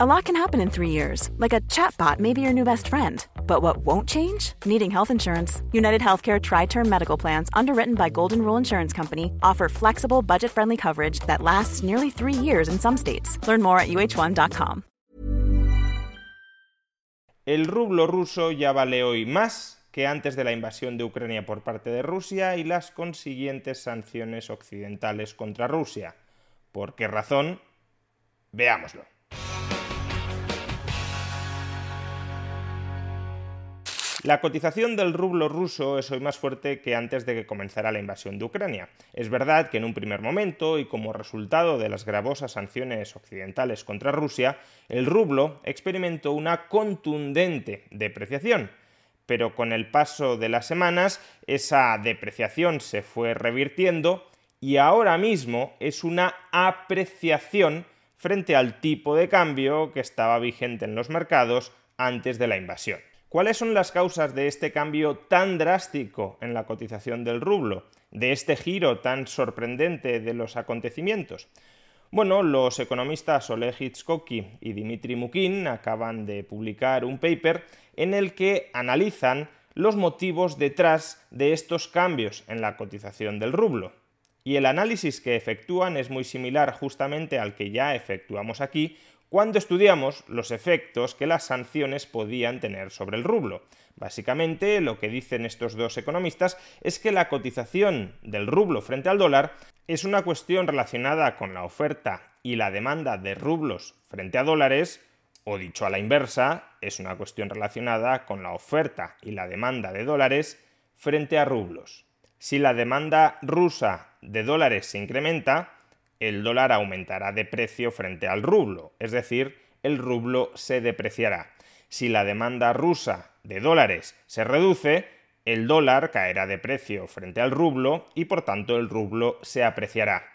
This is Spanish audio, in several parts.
A lot can happen in three years, like a chatbot may be your new best friend. But what won't change? Needing health insurance. United Healthcare Tri Term Medical Plans, underwritten by Golden Rule Insurance Company, offer flexible, budget friendly coverage that lasts nearly three years in some states. Learn more at uh1.com. El rublo ruso ya vale hoy más que antes de la invasión de Ucrania por parte de Rusia y las consiguientes sanciones occidentales contra Rusia. ¿Por qué razón? Veámoslo. La cotización del rublo ruso es hoy más fuerte que antes de que comenzara la invasión de Ucrania. Es verdad que en un primer momento y como resultado de las gravosas sanciones occidentales contra Rusia, el rublo experimentó una contundente depreciación. Pero con el paso de las semanas, esa depreciación se fue revirtiendo y ahora mismo es una apreciación frente al tipo de cambio que estaba vigente en los mercados antes de la invasión. ¿Cuáles son las causas de este cambio tan drástico en la cotización del rublo, de este giro tan sorprendente de los acontecimientos? Bueno, los economistas Oleg Hitchcocky y Dimitri Mukin acaban de publicar un paper en el que analizan los motivos detrás de estos cambios en la cotización del rublo. Y el análisis que efectúan es muy similar justamente al que ya efectuamos aquí cuando estudiamos los efectos que las sanciones podían tener sobre el rublo. Básicamente, lo que dicen estos dos economistas es que la cotización del rublo frente al dólar es una cuestión relacionada con la oferta y la demanda de rublos frente a dólares, o dicho a la inversa, es una cuestión relacionada con la oferta y la demanda de dólares frente a rublos. Si la demanda rusa de dólares se incrementa, el dólar aumentará de precio frente al rublo, es decir, el rublo se depreciará. Si la demanda rusa de dólares se reduce, el dólar caerá de precio frente al rublo y por tanto el rublo se apreciará.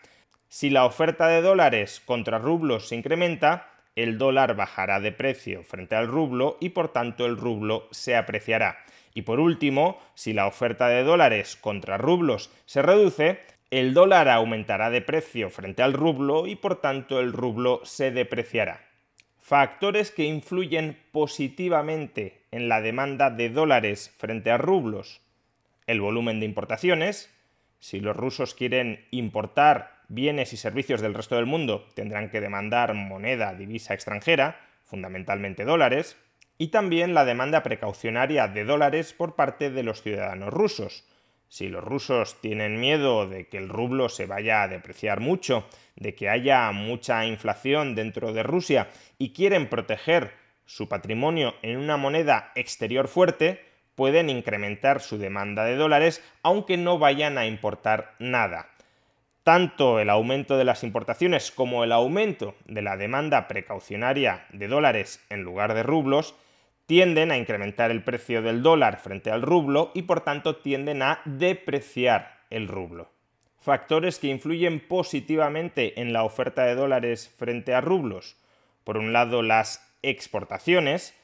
Si la oferta de dólares contra rublos se incrementa, el dólar bajará de precio frente al rublo y por tanto el rublo se apreciará. Y por último, si la oferta de dólares contra rublos se reduce, el dólar aumentará de precio frente al rublo y por tanto el rublo se depreciará. Factores que influyen positivamente en la demanda de dólares frente a rublos. El volumen de importaciones. Si los rusos quieren importar bienes y servicios del resto del mundo, tendrán que demandar moneda, divisa extranjera, fundamentalmente dólares. Y también la demanda precaucionaria de dólares por parte de los ciudadanos rusos si los rusos tienen miedo de que el rublo se vaya a depreciar mucho, de que haya mucha inflación dentro de Rusia y quieren proteger su patrimonio en una moneda exterior fuerte, pueden incrementar su demanda de dólares aunque no vayan a importar nada. Tanto el aumento de las importaciones como el aumento de la demanda precaucionaria de dólares en lugar de rublos tienden a incrementar el precio del dólar frente al rublo y por tanto tienden a depreciar el rublo. Factores que influyen positivamente en la oferta de dólares frente a rublos. Por un lado, las exportaciones.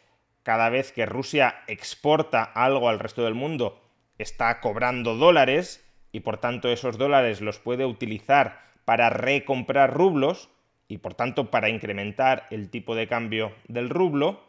Cada vez que Rusia exporta algo al resto del mundo, está cobrando dólares y por tanto esos dólares los puede utilizar para recomprar rublos y por tanto para incrementar el tipo de cambio del rublo.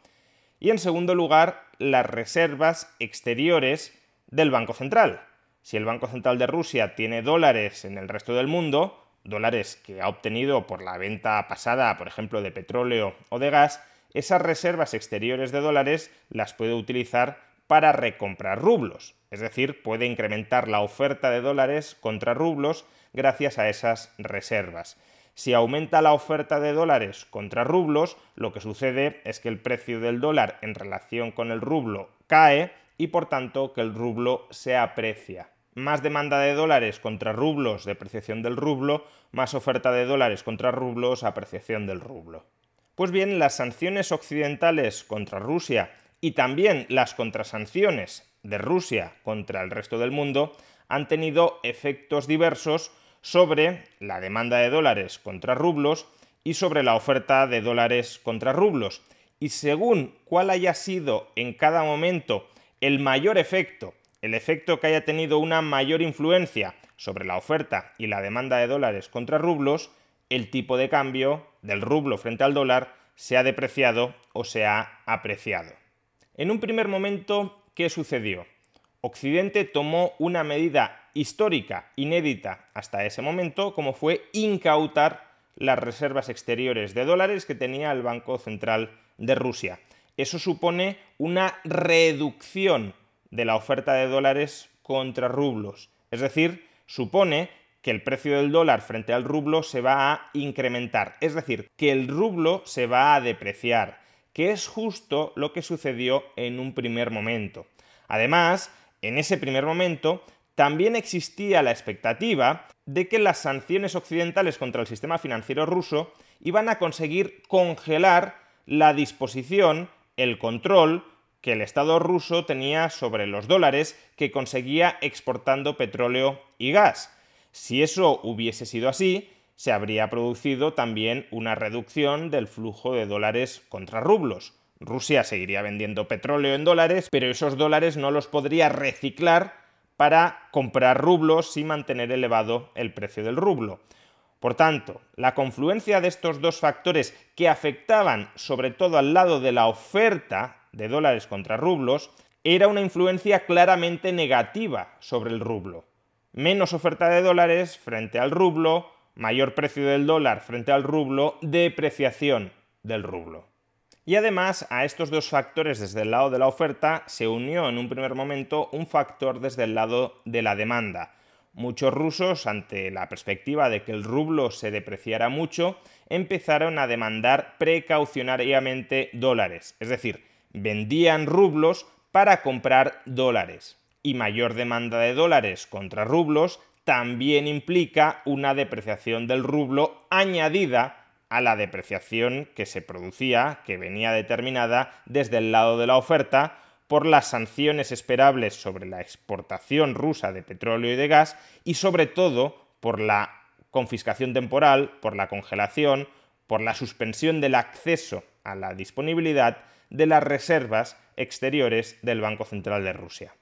Y en segundo lugar, las reservas exteriores del Banco Central. Si el Banco Central de Rusia tiene dólares en el resto del mundo, dólares que ha obtenido por la venta pasada, por ejemplo, de petróleo o de gas, esas reservas exteriores de dólares las puede utilizar para recomprar rublos. Es decir, puede incrementar la oferta de dólares contra rublos gracias a esas reservas. Si aumenta la oferta de dólares contra rublos, lo que sucede es que el precio del dólar en relación con el rublo cae y por tanto que el rublo se aprecia. Más demanda de dólares contra rublos, depreciación del rublo, más oferta de dólares contra rublos, apreciación del rublo. Pues bien, las sanciones occidentales contra Rusia y también las contrasanciones de Rusia contra el resto del mundo han tenido efectos diversos sobre la demanda de dólares contra rublos y sobre la oferta de dólares contra rublos. Y según cuál haya sido en cada momento el mayor efecto, el efecto que haya tenido una mayor influencia sobre la oferta y la demanda de dólares contra rublos, el tipo de cambio del rublo frente al dólar se ha depreciado o se ha apreciado. En un primer momento, ¿qué sucedió? Occidente tomó una medida histórica, inédita hasta ese momento, como fue incautar las reservas exteriores de dólares que tenía el Banco Central de Rusia. Eso supone una reducción de la oferta de dólares contra rublos. Es decir, supone que el precio del dólar frente al rublo se va a incrementar. Es decir, que el rublo se va a depreciar, que es justo lo que sucedió en un primer momento. Además, en ese primer momento también existía la expectativa de que las sanciones occidentales contra el sistema financiero ruso iban a conseguir congelar la disposición, el control que el Estado ruso tenía sobre los dólares que conseguía exportando petróleo y gas. Si eso hubiese sido así, se habría producido también una reducción del flujo de dólares contra rublos. Rusia seguiría vendiendo petróleo en dólares, pero esos dólares no los podría reciclar para comprar rublos y mantener elevado el precio del rublo. Por tanto, la confluencia de estos dos factores que afectaban sobre todo al lado de la oferta de dólares contra rublos era una influencia claramente negativa sobre el rublo. Menos oferta de dólares frente al rublo, mayor precio del dólar frente al rublo, depreciación del rublo. Y además a estos dos factores desde el lado de la oferta se unió en un primer momento un factor desde el lado de la demanda. Muchos rusos, ante la perspectiva de que el rublo se depreciara mucho, empezaron a demandar precaucionariamente dólares, es decir, vendían rublos para comprar dólares. Y mayor demanda de dólares contra rublos también implica una depreciación del rublo añadida a la depreciación que se producía, que venía determinada desde el lado de la oferta por las sanciones esperables sobre la exportación rusa de petróleo y de gas y sobre todo por la confiscación temporal, por la congelación, por la suspensión del acceso a la disponibilidad de las reservas exteriores del Banco Central de Rusia.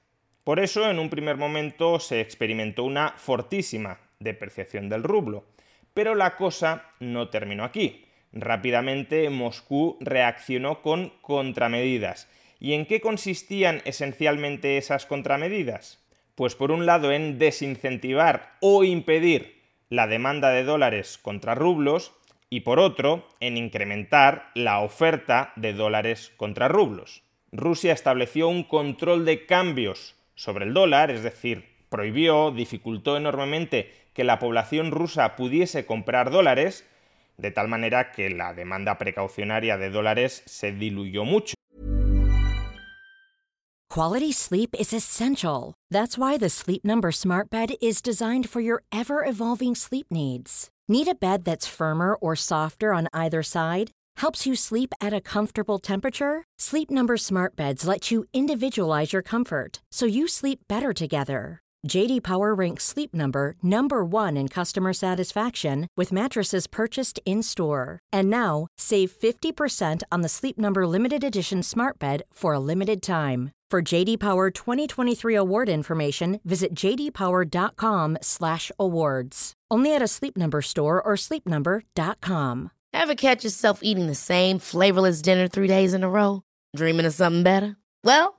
Por eso, en un primer momento se experimentó una fortísima depreciación del rublo, pero la cosa no terminó aquí. Rápidamente Moscú reaccionó con contramedidas. ¿Y en qué consistían esencialmente esas contramedidas? Pues por un lado en desincentivar o impedir la demanda de dólares contra rublos y por otro en incrementar la oferta de dólares contra rublos. Rusia estableció un control de cambios sobre el dólar, es decir, prohibió, dificultó enormemente la población rusa pudiese comprar dólares, de tal manera que la demanda precaucionaria de dólares se diluyó mucho. Quality sleep is essential. That's why the Sleep Number Smart Bed is designed for your ever evolving sleep needs. Need a bed that's firmer or softer on either side? Helps you sleep at a comfortable temperature? Sleep Number Smart Beds let you individualize your comfort so you sleep better together. JD Power ranks Sleep Number number 1 in customer satisfaction with mattresses purchased in-store. And now, save 50% on the Sleep Number limited edition Smart Bed for a limited time. For JD Power 2023 award information, visit jdpower.com/awards. Only at a Sleep Number store or sleepnumber.com. Ever catch yourself eating the same flavorless dinner 3 days in a row, dreaming of something better? Well,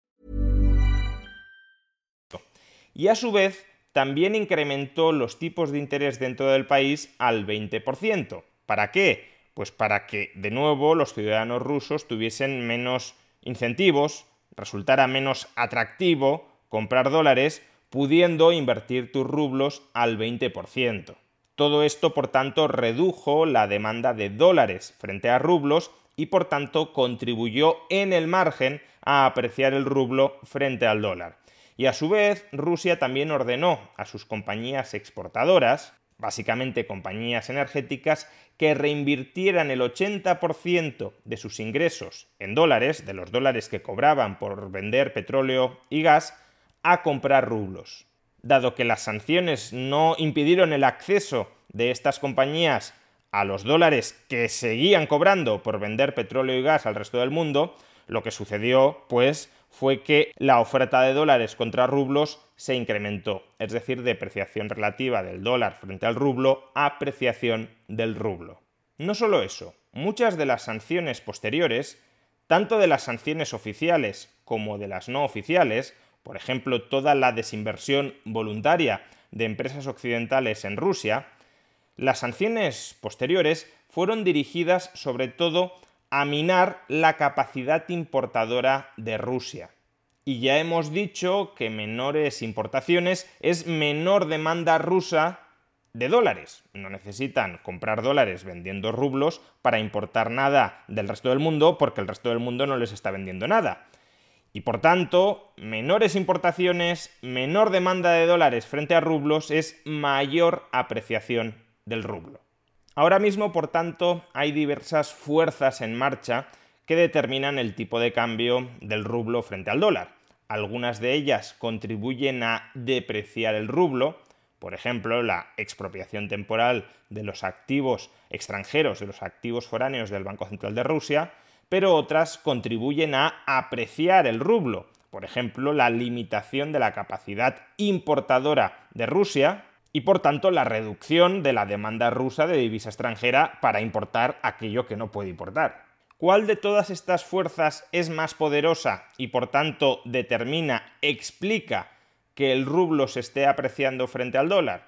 Y a su vez, también incrementó los tipos de interés dentro del país al 20%. ¿Para qué? Pues para que, de nuevo, los ciudadanos rusos tuviesen menos incentivos, resultara menos atractivo comprar dólares pudiendo invertir tus rublos al 20%. Todo esto, por tanto, redujo la demanda de dólares frente a rublos y, por tanto, contribuyó en el margen a apreciar el rublo frente al dólar. Y a su vez, Rusia también ordenó a sus compañías exportadoras, básicamente compañías energéticas, que reinvirtieran el 80% de sus ingresos en dólares, de los dólares que cobraban por vender petróleo y gas, a comprar rublos. Dado que las sanciones no impidieron el acceso de estas compañías a los dólares que seguían cobrando por vender petróleo y gas al resto del mundo, lo que sucedió, pues, fue que la oferta de dólares contra rublos se incrementó, es decir, depreciación relativa del dólar frente al rublo, apreciación del rublo. No solo eso, muchas de las sanciones posteriores, tanto de las sanciones oficiales como de las no oficiales, por ejemplo, toda la desinversión voluntaria de empresas occidentales en Rusia, las sanciones posteriores fueron dirigidas sobre todo a minar la capacidad importadora de Rusia. Y ya hemos dicho que menores importaciones es menor demanda rusa de dólares. No necesitan comprar dólares vendiendo rublos para importar nada del resto del mundo porque el resto del mundo no les está vendiendo nada. Y por tanto, menores importaciones, menor demanda de dólares frente a rublos es mayor apreciación del rublo. Ahora mismo, por tanto, hay diversas fuerzas en marcha que determinan el tipo de cambio del rublo frente al dólar. Algunas de ellas contribuyen a depreciar el rublo, por ejemplo, la expropiación temporal de los activos extranjeros, de los activos foráneos del Banco Central de Rusia, pero otras contribuyen a apreciar el rublo, por ejemplo, la limitación de la capacidad importadora de Rusia, y por tanto la reducción de la demanda rusa de divisa extranjera para importar aquello que no puede importar. ¿Cuál de todas estas fuerzas es más poderosa y por tanto determina, explica que el rublo se esté apreciando frente al dólar?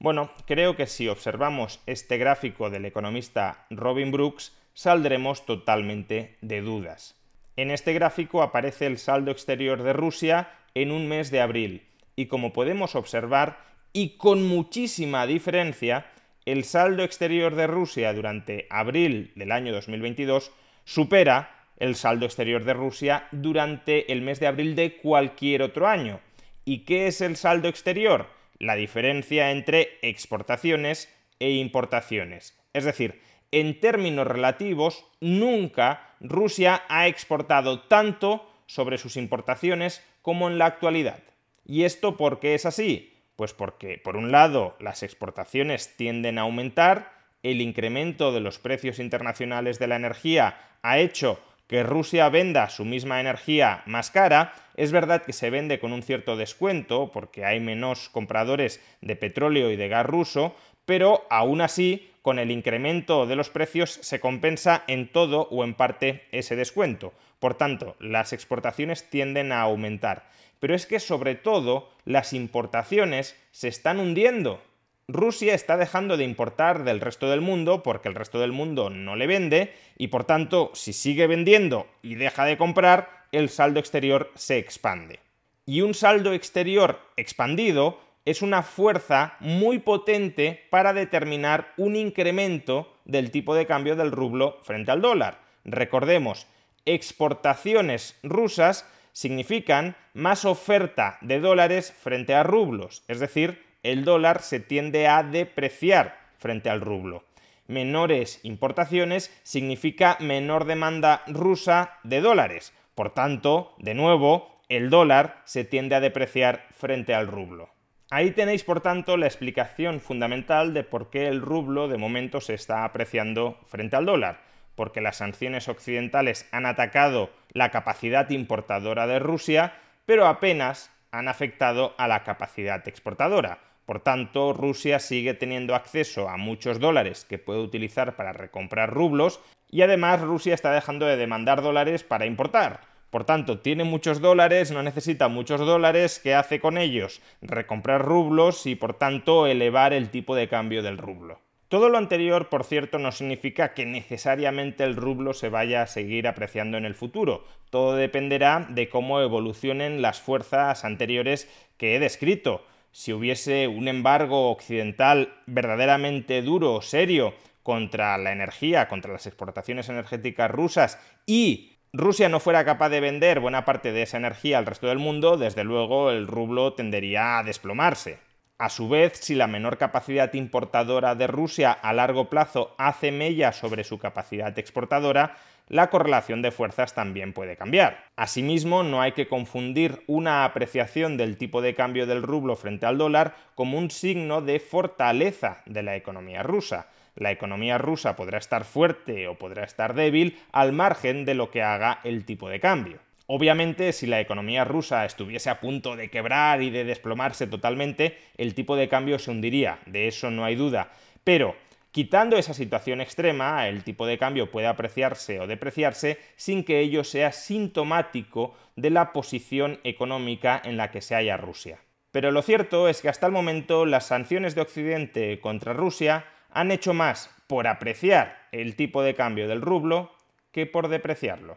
Bueno, creo que si observamos este gráfico del economista Robin Brooks, saldremos totalmente de dudas. En este gráfico aparece el saldo exterior de Rusia en un mes de abril, y como podemos observar, y con muchísima diferencia, el saldo exterior de Rusia durante abril del año 2022 supera el saldo exterior de Rusia durante el mes de abril de cualquier otro año. ¿Y qué es el saldo exterior? La diferencia entre exportaciones e importaciones. Es decir, en términos relativos, nunca Rusia ha exportado tanto sobre sus importaciones como en la actualidad. ¿Y esto por qué es así? Pues porque, por un lado, las exportaciones tienden a aumentar, el incremento de los precios internacionales de la energía ha hecho que Rusia venda su misma energía más cara, es verdad que se vende con un cierto descuento porque hay menos compradores de petróleo y de gas ruso, pero aún así, con el incremento de los precios se compensa en todo o en parte ese descuento. Por tanto, las exportaciones tienden a aumentar pero es que sobre todo las importaciones se están hundiendo. Rusia está dejando de importar del resto del mundo porque el resto del mundo no le vende y por tanto si sigue vendiendo y deja de comprar, el saldo exterior se expande. Y un saldo exterior expandido es una fuerza muy potente para determinar un incremento del tipo de cambio del rublo frente al dólar. Recordemos, exportaciones rusas significan más oferta de dólares frente a rublos, es decir, el dólar se tiende a depreciar frente al rublo. Menores importaciones significa menor demanda rusa de dólares. Por tanto, de nuevo, el dólar se tiende a depreciar frente al rublo. Ahí tenéis, por tanto, la explicación fundamental de por qué el rublo de momento se está apreciando frente al dólar porque las sanciones occidentales han atacado la capacidad importadora de Rusia, pero apenas han afectado a la capacidad exportadora. Por tanto, Rusia sigue teniendo acceso a muchos dólares que puede utilizar para recomprar rublos y además Rusia está dejando de demandar dólares para importar. Por tanto, tiene muchos dólares, no necesita muchos dólares, ¿qué hace con ellos? Recomprar rublos y por tanto elevar el tipo de cambio del rublo. Todo lo anterior, por cierto, no significa que necesariamente el rublo se vaya a seguir apreciando en el futuro. Todo dependerá de cómo evolucionen las fuerzas anteriores que he descrito. Si hubiese un embargo occidental verdaderamente duro, serio, contra la energía, contra las exportaciones energéticas rusas y Rusia no fuera capaz de vender buena parte de esa energía al resto del mundo, desde luego el rublo tendería a desplomarse. A su vez, si la menor capacidad importadora de Rusia a largo plazo hace mella sobre su capacidad exportadora, la correlación de fuerzas también puede cambiar. Asimismo, no hay que confundir una apreciación del tipo de cambio del rublo frente al dólar como un signo de fortaleza de la economía rusa. La economía rusa podrá estar fuerte o podrá estar débil al margen de lo que haga el tipo de cambio. Obviamente, si la economía rusa estuviese a punto de quebrar y de desplomarse totalmente, el tipo de cambio se hundiría, de eso no hay duda. Pero, quitando esa situación extrema, el tipo de cambio puede apreciarse o depreciarse sin que ello sea sintomático de la posición económica en la que se halla Rusia. Pero lo cierto es que hasta el momento las sanciones de Occidente contra Rusia han hecho más por apreciar el tipo de cambio del rublo que por depreciarlo.